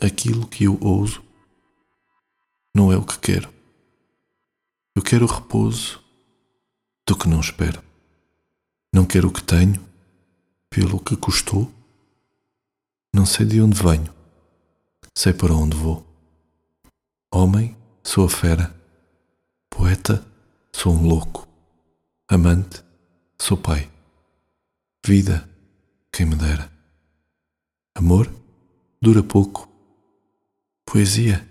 aquilo que eu ouso não é o que quero. Eu quero o repouso do que não espero. Não quero o que tenho, pelo que custou. Não sei de onde venho, sei para onde vou. Homem, sou a fera. Poeta, sou um louco. Amante, sou pai. Vida, quem me dera. Amor, dura pouco. Poesia,